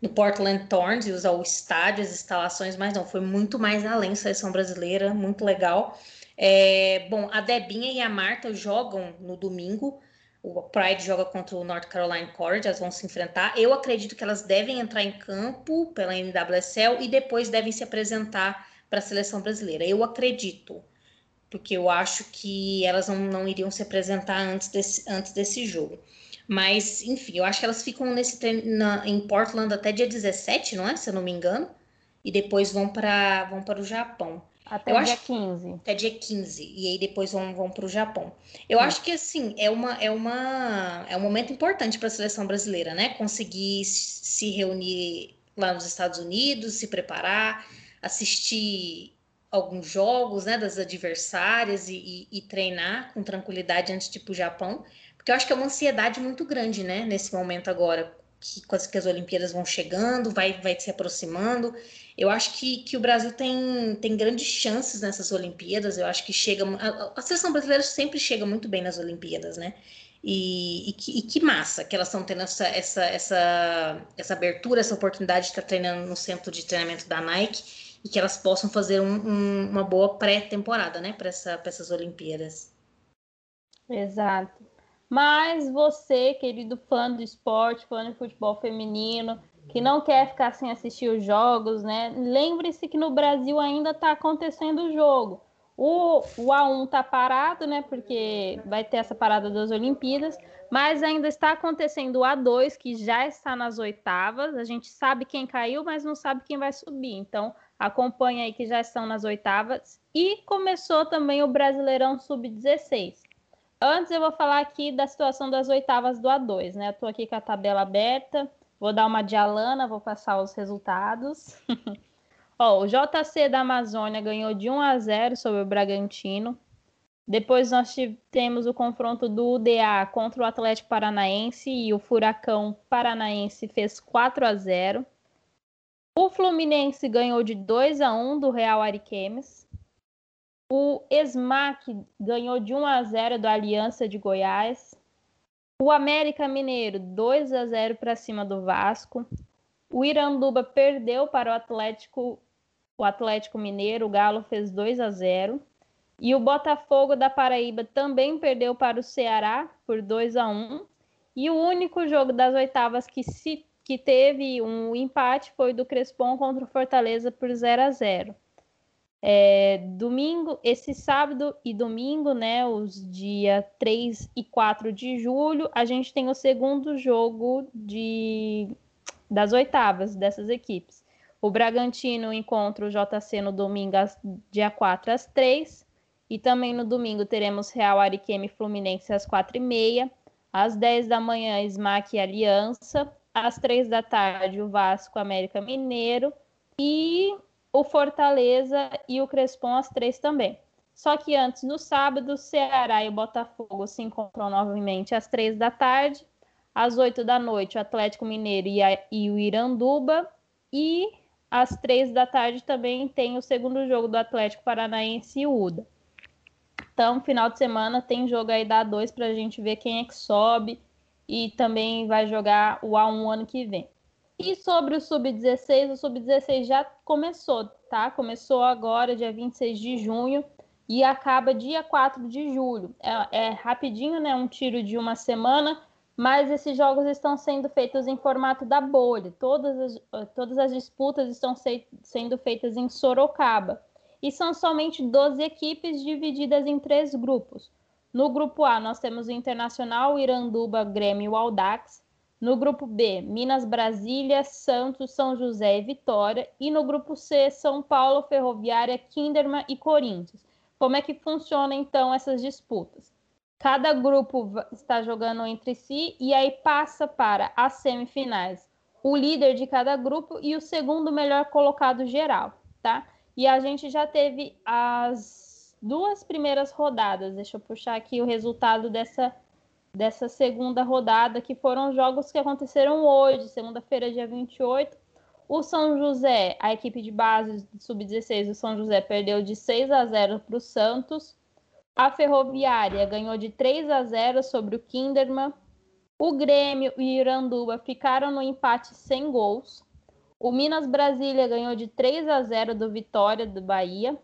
no Portland Thorns e usar o estádio, as instalações, mas não, foi muito mais além seleção brasileira, muito legal. É, bom, a Debinha e a Marta jogam no domingo. O Pride joga contra o North Carolina College, elas vão se enfrentar. Eu acredito que elas devem entrar em campo pela NWSL e depois devem se apresentar para a seleção brasileira. Eu acredito, porque eu acho que elas não, não iriam se apresentar antes desse, antes desse jogo. Mas, enfim, eu acho que elas ficam nesse na, em Portland até dia 17, não é? Se eu não me engano. E depois vão para vão para o Japão. Até eu dia acho, 15. Até dia 15. E aí depois vão, vão para o Japão. Eu acho que assim, é, uma, é, uma, é um momento importante para a seleção brasileira, né? Conseguir se reunir lá nos Estados Unidos, se preparar, assistir alguns jogos né, das adversárias e, e, e treinar com tranquilidade antes de ir para o Japão. Porque eu acho que é uma ansiedade muito grande, né, nesse momento agora, que, que as Olimpíadas vão chegando, vai, vai se aproximando. Eu acho que, que o Brasil tem, tem grandes chances nessas Olimpíadas. Eu acho que chega. A, a seleção brasileira sempre chega muito bem nas Olimpíadas, né? E, e, que, e que massa que elas estão tendo essa, essa, essa, essa abertura, essa oportunidade de estar treinando no centro de treinamento da Nike e que elas possam fazer um, um, uma boa pré-temporada, né, para essa, essas Olimpíadas. Exato. Mas você, querido fã do esporte, fã de futebol feminino, que não quer ficar sem assistir os jogos, né? Lembre-se que no Brasil ainda está acontecendo o jogo. O, o A1 está parado, né? Porque vai ter essa parada das Olimpíadas, mas ainda está acontecendo o A2, que já está nas oitavas. A gente sabe quem caiu, mas não sabe quem vai subir. Então, acompanha aí que já estão nas oitavas. E começou também o Brasileirão Sub-16. Antes eu vou falar aqui da situação das oitavas do A2, né? Eu tô aqui com a tabela aberta. Vou dar uma de Alana, vou passar os resultados. Ó, o JC da Amazônia ganhou de 1 a 0 sobre o Bragantino. Depois nós temos o confronto do UDA contra o Atlético Paranaense e o Furacão Paranaense fez 4 a 0. O Fluminense ganhou de 2 a 1 do Real Ariquemes. O SMAC ganhou de 1 a 0 do Aliança de Goiás. O América Mineiro 2 a 0 para cima do Vasco. O Iranduba perdeu para o Atlético, o Atlético Mineiro, o Galo fez 2 a 0. E o Botafogo da Paraíba também perdeu para o Ceará por 2 a 1. E o único jogo das oitavas que, se, que teve um empate foi do Crespon contra o Fortaleza por 0 a 0. É, domingo, esse sábado e domingo, né, os dia 3 e 4 de julho, a gente tem o segundo jogo de, das oitavas dessas equipes. O Bragantino encontra o JC no domingo, dia 4 às 3. E também no domingo teremos Real Ariqueme Fluminense às 4h30. Às 10 da manhã, Smack e Aliança. Às 3 da tarde, o Vasco América Mineiro. E o Fortaleza e o Crespon às três também. Só que antes, no sábado, o Ceará e o Botafogo se encontram novamente às três da tarde. Às oito da noite, o Atlético Mineiro e, a, e o Iranduba. E às três da tarde também tem o segundo jogo do Atlético Paranaense e o UDA. Então, final de semana tem jogo aí da A2 para a gente ver quem é que sobe e também vai jogar o A1 ano que vem. E sobre o Sub-16, o Sub-16 já começou, tá? Começou agora, dia 26 de junho, e acaba dia 4 de julho. É, é rapidinho, né? Um tiro de uma semana, mas esses jogos estão sendo feitos em formato da bolha. Todas as, todas as disputas estão se, sendo feitas em Sorocaba. E são somente 12 equipes divididas em três grupos. No grupo A, nós temos o Internacional, Iranduba, Grêmio e Aldax. No grupo B, Minas, Brasília, Santos, São José e Vitória. E no grupo C, São Paulo, Ferroviária, Kinderman e Corinthians. Como é que funciona então essas disputas? Cada grupo está jogando entre si e aí passa para as semifinais o líder de cada grupo e o segundo melhor colocado geral, tá? E a gente já teve as duas primeiras rodadas. Deixa eu puxar aqui o resultado dessa dessa segunda rodada, que foram jogos que aconteceram hoje, segunda-feira, dia 28. o São José, a equipe de base sub-16 do São José perdeu de 6 a 0 para o Santos. A Ferroviária ganhou de 3 a 0 sobre o Kinderman. O Grêmio e o Iranduba ficaram no empate sem gols. O Minas Brasília ganhou de 3 a 0 do Vitória do Bahia.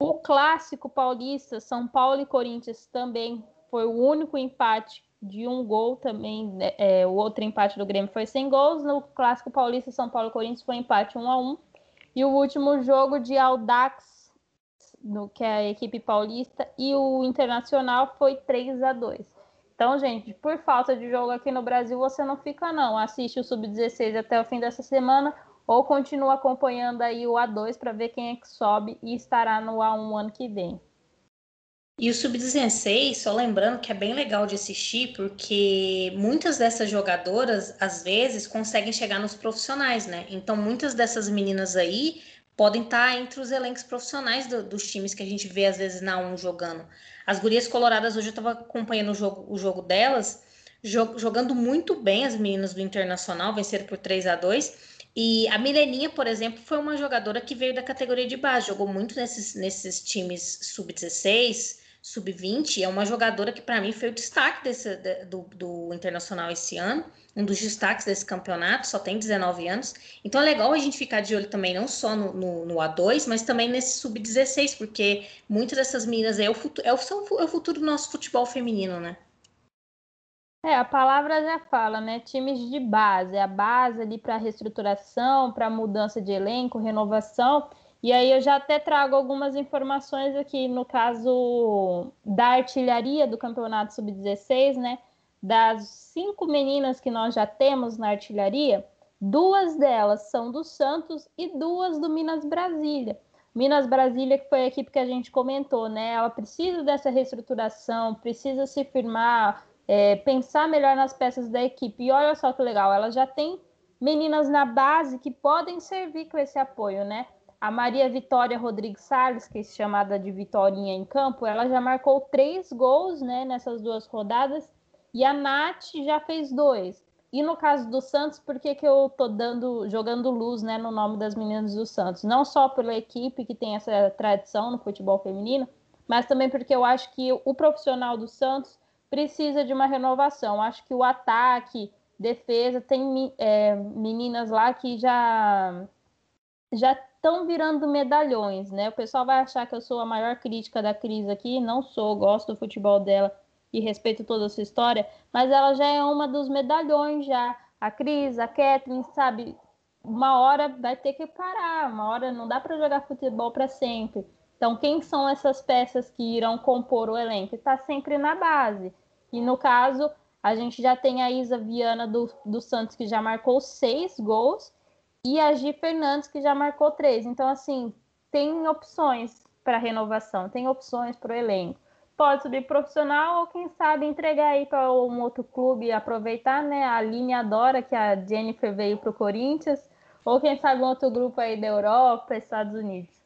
O clássico paulista, São Paulo e Corinthians, também foi o único empate de um gol também. Né, é, o outro empate do Grêmio foi sem gols. No clássico paulista, São Paulo e Corinthians foi empate 1 a 1 E o último jogo de Aldax, no, que é a equipe paulista, e o Internacional foi 3 a 2 Então, gente, por falta de jogo aqui no Brasil, você não fica, não. Assiste o Sub-16 até o fim dessa semana ou continua acompanhando aí o A2 para ver quem é que sobe e estará no A1 ano que vem. E o Sub-16, só lembrando que é bem legal de assistir, porque muitas dessas jogadoras, às vezes, conseguem chegar nos profissionais, né? Então, muitas dessas meninas aí podem estar entre os elencos profissionais do, dos times que a gente vê, às vezes, na 1 jogando. As gurias coloradas, hoje eu estava acompanhando o jogo, o jogo delas, jogando muito bem as meninas do Internacional, venceram por 3 a 2 e a Mileninha, por exemplo, foi uma jogadora que veio da categoria de base, jogou muito nesses, nesses times sub-16, sub-20. É uma jogadora que, para mim, foi o destaque desse, do, do Internacional esse ano, um dos destaques desse campeonato, só tem 19 anos. Então é legal a gente ficar de olho também, não só no, no, no A2, mas também nesse sub-16, porque muitas dessas meninas é o, futuro, é, o, é o futuro do nosso futebol feminino, né? É, a palavra já fala, né? Times de base, a base ali para reestruturação, para mudança de elenco, renovação. E aí eu já até trago algumas informações aqui no caso da artilharia do Campeonato Sub-16, né? Das cinco meninas que nós já temos na artilharia, duas delas são do Santos e duas do Minas Brasília. Minas Brasília, que foi a equipe que a gente comentou, né? Ela precisa dessa reestruturação, precisa se firmar, é, pensar melhor nas peças da equipe. E olha só que legal, ela já tem meninas na base que podem servir com esse apoio, né? A Maria Vitória Rodrigues Salles, que é chamada de Vitorinha em campo, ela já marcou três gols né, nessas duas rodadas e a Nath já fez dois. E no caso do Santos, por que, que eu tô dando, jogando luz né, no nome das meninas do Santos? Não só pela equipe que tem essa tradição no futebol feminino, mas também porque eu acho que o profissional do Santos precisa de uma renovação. Acho que o ataque, defesa, tem é, meninas lá que já já estão virando medalhões, né? O pessoal vai achar que eu sou a maior crítica da Cris aqui, não sou, gosto do futebol dela e respeito toda a sua história, mas ela já é uma dos medalhões já. A Cris, a Kathleen, sabe? Uma hora vai ter que parar, uma hora não dá para jogar futebol para sempre. Então, quem são essas peças que irão compor o elenco? Está sempre na base. E no caso, a gente já tem a Isa Viana do, do Santos, que já marcou seis gols, e a Gi Fernandes, que já marcou três. Então, assim, tem opções para renovação, tem opções para o elenco. Pode subir profissional ou, quem sabe, entregar aí para um outro clube e aproveitar, né? A Aline adora que a Jennifer veio para o Corinthians, ou quem sabe um outro grupo aí da Europa, Estados Unidos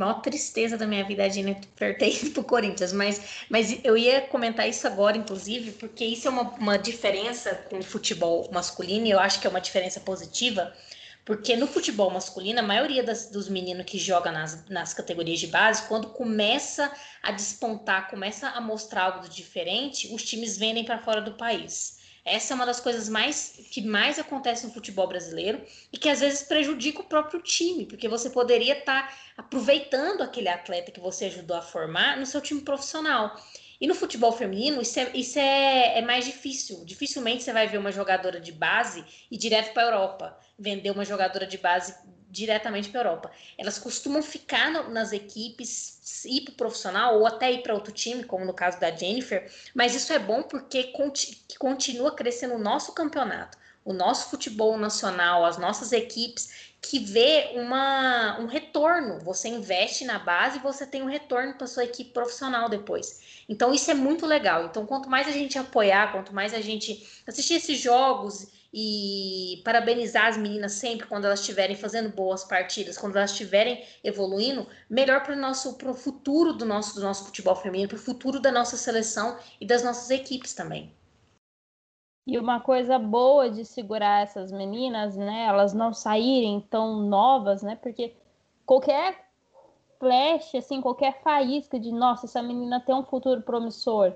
maior tristeza da minha vida a Gina pertence pro Corinthians, mas, mas eu ia comentar isso agora, inclusive, porque isso é uma, uma diferença com o futebol masculino, e eu acho que é uma diferença positiva, porque no futebol masculino, a maioria das, dos meninos que jogam nas, nas categorias de base, quando começa a despontar, começa a mostrar algo diferente, os times vendem para fora do país. Essa é uma das coisas mais que mais acontece no futebol brasileiro e que às vezes prejudica o próprio time, porque você poderia estar tá aproveitando aquele atleta que você ajudou a formar no seu time profissional. E no futebol feminino, isso, é, isso é, é mais difícil. Dificilmente você vai ver uma jogadora de base e direto para a Europa. Vender uma jogadora de base diretamente para a Europa. Elas costumam ficar no, nas equipes, ir para o profissional ou até ir para outro time, como no caso da Jennifer, mas isso é bom porque conti, continua crescendo o nosso campeonato, o nosso futebol nacional, as nossas equipes que vê uma, um retorno. Você investe na base e você tem um retorno para sua equipe profissional depois. Então isso é muito legal. Então quanto mais a gente apoiar, quanto mais a gente assistir esses jogos e parabenizar as meninas sempre quando elas estiverem fazendo boas partidas, quando elas estiverem evoluindo, melhor para o nosso pro futuro do nosso do nosso futebol feminino, para o futuro da nossa seleção e das nossas equipes também. E uma coisa boa de segurar essas meninas, né? Elas não saírem tão novas, né? Porque qualquer flash, assim, qualquer faísca de nossa, essa menina tem um futuro promissor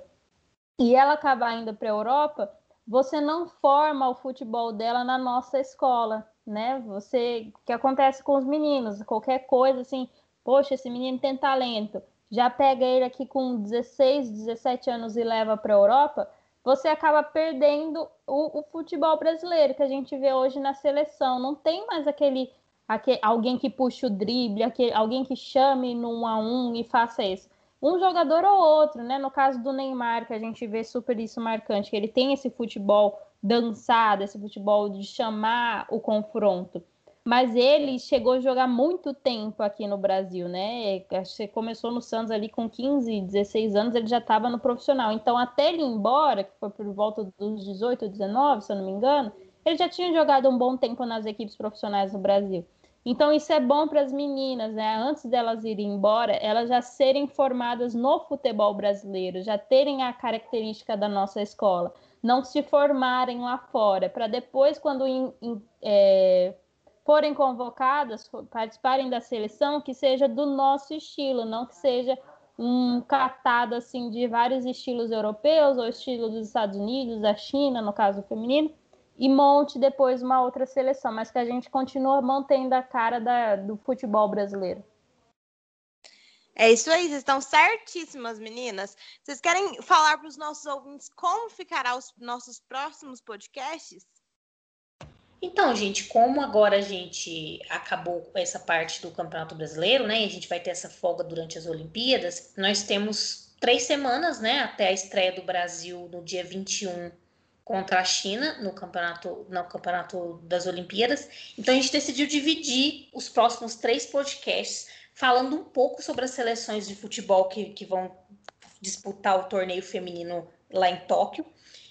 e ela acabar indo para a Europa, você não forma o futebol dela na nossa escola, né? Você, que acontece com os meninos, qualquer coisa assim, poxa, esse menino tem talento, já pega ele aqui com 16, 17 anos e leva para a Europa, você acaba perdendo o, o, futebol brasileiro que a gente vê hoje na seleção. Não tem mais aquele, aquele alguém que puxa o drible, aquele, alguém que chame no a um e faça isso. Um jogador ou outro, né? No caso do Neymar, que a gente vê super isso marcante, que ele tem esse futebol dançado, esse futebol de chamar o confronto mas ele chegou a jogar muito tempo aqui no Brasil, né? Acho que começou no Santos ali com 15, 16 anos, ele já estava no profissional. Então, até ele ir embora, que foi por volta dos 18, 19, se eu não me engano, ele já tinha jogado um bom tempo nas equipes profissionais no Brasil. Então, isso é bom para as meninas, né? Antes delas irem embora, elas já serem formadas no futebol brasileiro, já terem a característica da nossa escola, não se formarem lá fora, para depois, quando é, forem convocadas, participarem da seleção, que seja do nosso estilo, não que seja um catado assim de vários estilos europeus ou estilo dos Estados Unidos, da China, no caso feminino, e monte depois uma outra seleção, mas que a gente continua mantendo a cara da, do futebol brasileiro. É isso aí, vocês estão certíssimas, meninas. Vocês querem falar para os nossos ouvintes como ficará os nossos próximos podcasts? Então, gente, como agora a gente acabou essa parte do Campeonato Brasileiro, né? E a gente vai ter essa folga durante as Olimpíadas, nós temos três semanas, né? Até a estreia do Brasil no dia 21 contra a China no campeonato, no campeonato das Olimpíadas. Então a gente decidiu dividir os próximos três podcasts falando um pouco sobre as seleções de futebol que, que vão disputar o torneio feminino lá em Tóquio.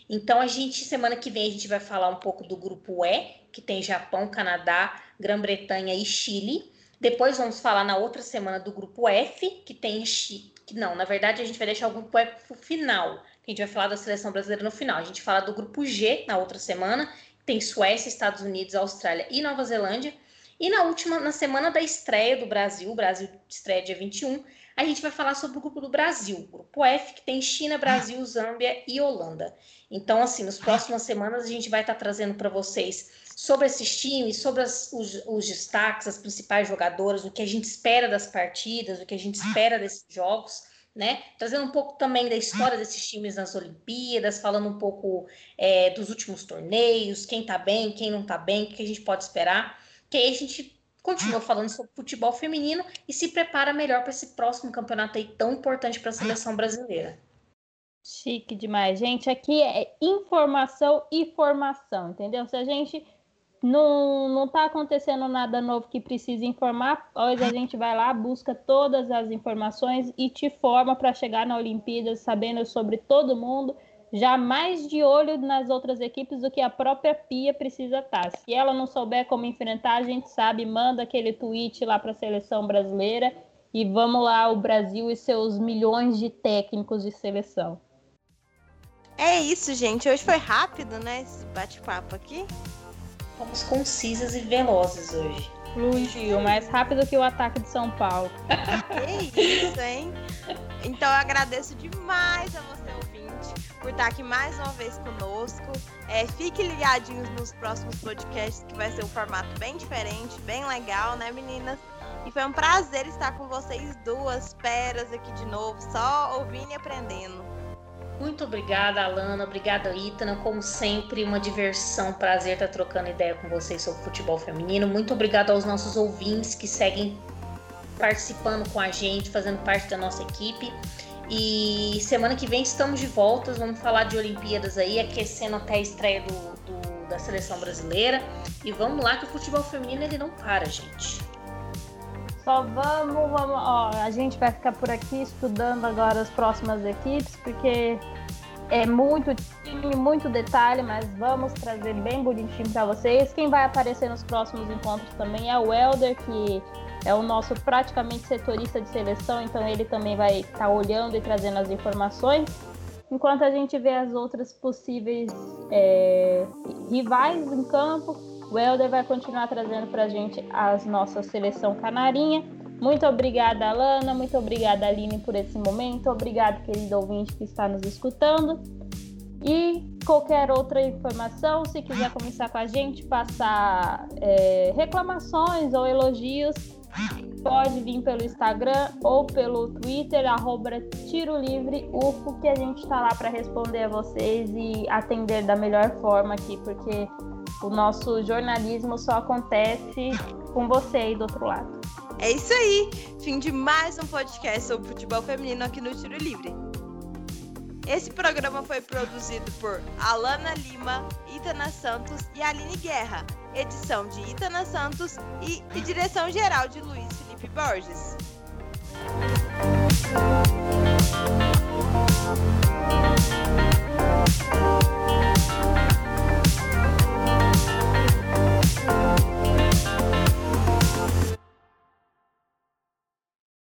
Então a gente semana que vem a gente vai falar um pouco do grupo E, que tem Japão, Canadá, Grã-Bretanha e Chile. Depois vamos falar na outra semana do grupo F, que tem Chile. Não, na verdade a gente vai deixar o grupo F pro final. A gente vai falar da seleção brasileira no final. A gente fala do grupo G na outra semana, tem Suécia, Estados Unidos, Austrália e Nova Zelândia. E na última, na semana da estreia do Brasil, o Brasil estreia dia 21, a gente vai falar sobre o grupo do Brasil, o grupo F, que tem China, Brasil, Zâmbia e Holanda. Então, assim, nas próximas semanas a gente vai estar trazendo para vocês sobre esses times, sobre as, os, os, destaques, as principais jogadoras, o que a gente espera das partidas, o que a gente espera desses jogos, né? Trazendo um pouco também da história desses times nas Olimpíadas, falando um pouco é, dos últimos torneios, quem tá bem, quem não tá bem, o que a gente pode esperar. Que aí a gente continua falando sobre futebol feminino e se prepara melhor para esse próximo campeonato aí tão importante para a seleção brasileira. Chique demais, gente. Aqui é informação e formação, entendeu? Se a gente não, não tá acontecendo nada novo que precise informar, hoje a gente vai lá, busca todas as informações e te forma para chegar na Olimpíada sabendo sobre todo mundo, já mais de olho nas outras equipes do que a própria Pia precisa estar. Tá. Se ela não souber como enfrentar, a gente sabe, manda aquele tweet lá para a seleção brasileira e vamos lá, o Brasil e seus milhões de técnicos de seleção. É isso, gente. Hoje foi rápido, né? Esse bate-papo aqui. Fomos concisas e velozes hoje. Fluiu, mais rápido que o ataque de São Paulo. que isso, hein? Então eu agradeço demais a você, ouvinte, por estar aqui mais uma vez conosco. É, fique ligadinhos nos próximos podcasts, que vai ser um formato bem diferente, bem legal, né, meninas? E foi um prazer estar com vocês duas peras aqui de novo, só ouvindo e aprendendo. Muito obrigada, Alana. Obrigada, Itana. Como sempre, uma diversão, prazer estar trocando ideia com vocês sobre futebol feminino. Muito obrigada aos nossos ouvintes que seguem participando com a gente, fazendo parte da nossa equipe. E semana que vem estamos de volta. Vamos falar de Olimpíadas aí, aquecendo até a estreia do, do, da seleção brasileira. E vamos lá que o futebol feminino ele não para, gente. Só vamos, vamos, ó, a gente vai ficar por aqui estudando agora as próximas equipes, porque é muito time, muito detalhe, mas vamos trazer bem bonitinho para vocês. Quem vai aparecer nos próximos encontros também é o Elder, que é o nosso praticamente setorista de seleção, então ele também vai estar tá olhando e trazendo as informações. enquanto a gente vê as outras possíveis é, rivais em campo, o Helder vai continuar trazendo para a gente as nossa seleção canarinha. Muito obrigada, Alana. Muito obrigada, Aline, por esse momento. Obrigado, querido ouvinte que está nos escutando. E qualquer outra informação, se quiser começar com a gente, passar é, reclamações ou elogios, pode vir pelo Instagram ou pelo Twitter, arroba Tiro Livre UFO, que a gente está lá para responder a vocês e atender da melhor forma aqui, porque o nosso jornalismo só acontece com você aí do outro lado. É isso aí! Fim de mais um podcast sobre futebol feminino aqui no Tiro Livre. Esse programa foi produzido por Alana Lima, Itana Santos e Aline Guerra. Edição de Itana Santos e, e direção geral de Luiz Felipe Borges. Música